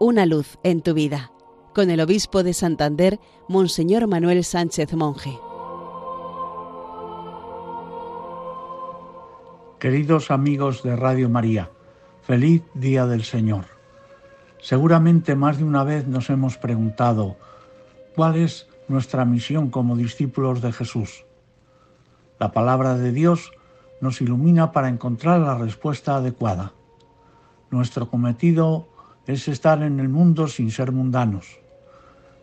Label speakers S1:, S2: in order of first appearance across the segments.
S1: Una luz en tu vida, con el obispo de Santander, Monseñor Manuel Sánchez Monje.
S2: Queridos amigos de Radio María, feliz Día del Señor. Seguramente más de una vez nos hemos preguntado, ¿cuál es nuestra misión como discípulos de Jesús? La palabra de Dios nos ilumina para encontrar la respuesta adecuada. Nuestro cometido es estar en el mundo sin ser mundanos.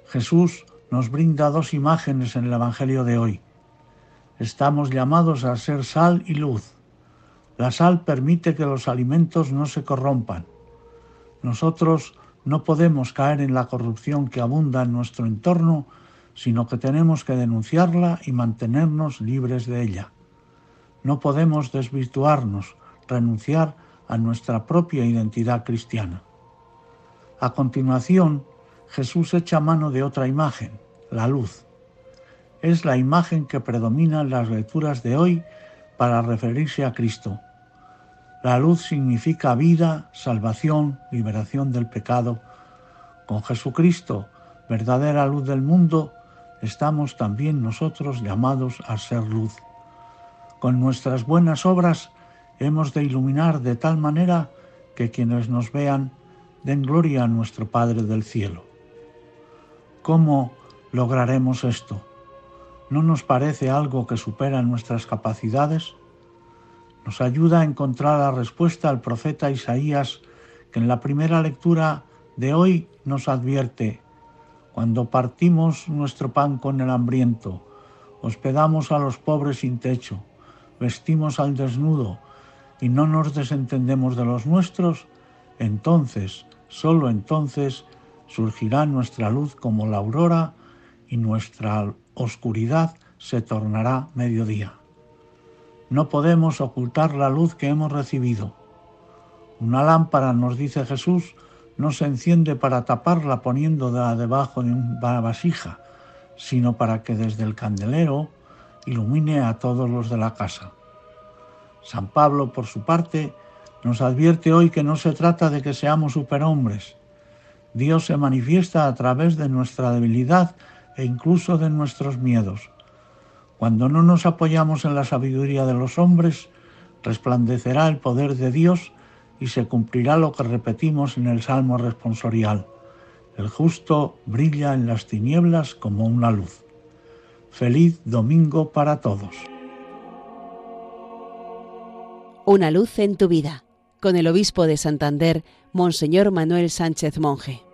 S2: Jesús nos brinda dos imágenes en el Evangelio de hoy. Estamos llamados a ser sal y luz. La sal permite que los alimentos no se corrompan. Nosotros no podemos caer en la corrupción que abunda en nuestro entorno, sino que tenemos que denunciarla y mantenernos libres de ella. No podemos desvirtuarnos, renunciar a nuestra propia identidad cristiana. A continuación, Jesús echa mano de otra imagen, la luz. Es la imagen que predomina en las lecturas de hoy para referirse a Cristo. La luz significa vida, salvación, liberación del pecado. Con Jesucristo, verdadera luz del mundo, estamos también nosotros llamados a ser luz. Con nuestras buenas obras hemos de iluminar de tal manera que quienes nos vean den gloria a nuestro Padre del cielo. ¿Cómo lograremos esto? ¿No nos parece algo que supera nuestras capacidades? Nos ayuda a encontrar la respuesta al profeta Isaías, que en la primera lectura de hoy nos advierte, cuando partimos nuestro pan con el hambriento, hospedamos a los pobres sin techo, vestimos al desnudo y no nos desentendemos de los nuestros, entonces Solo entonces surgirá nuestra luz como la aurora y nuestra oscuridad se tornará mediodía. No podemos ocultar la luz que hemos recibido. Una lámpara, nos dice Jesús, no se enciende para taparla poniéndola debajo de una vasija, sino para que desde el candelero ilumine a todos los de la casa. San Pablo, por su parte, nos advierte hoy que no se trata de que seamos superhombres. Dios se manifiesta a través de nuestra debilidad e incluso de nuestros miedos. Cuando no nos apoyamos en la sabiduría de los hombres, resplandecerá el poder de Dios y se cumplirá lo que repetimos en el Salmo responsorial. El justo brilla en las tinieblas como una luz. Feliz domingo para todos.
S1: Una luz en tu vida con el obispo de Santander, Monseñor Manuel Sánchez Monje.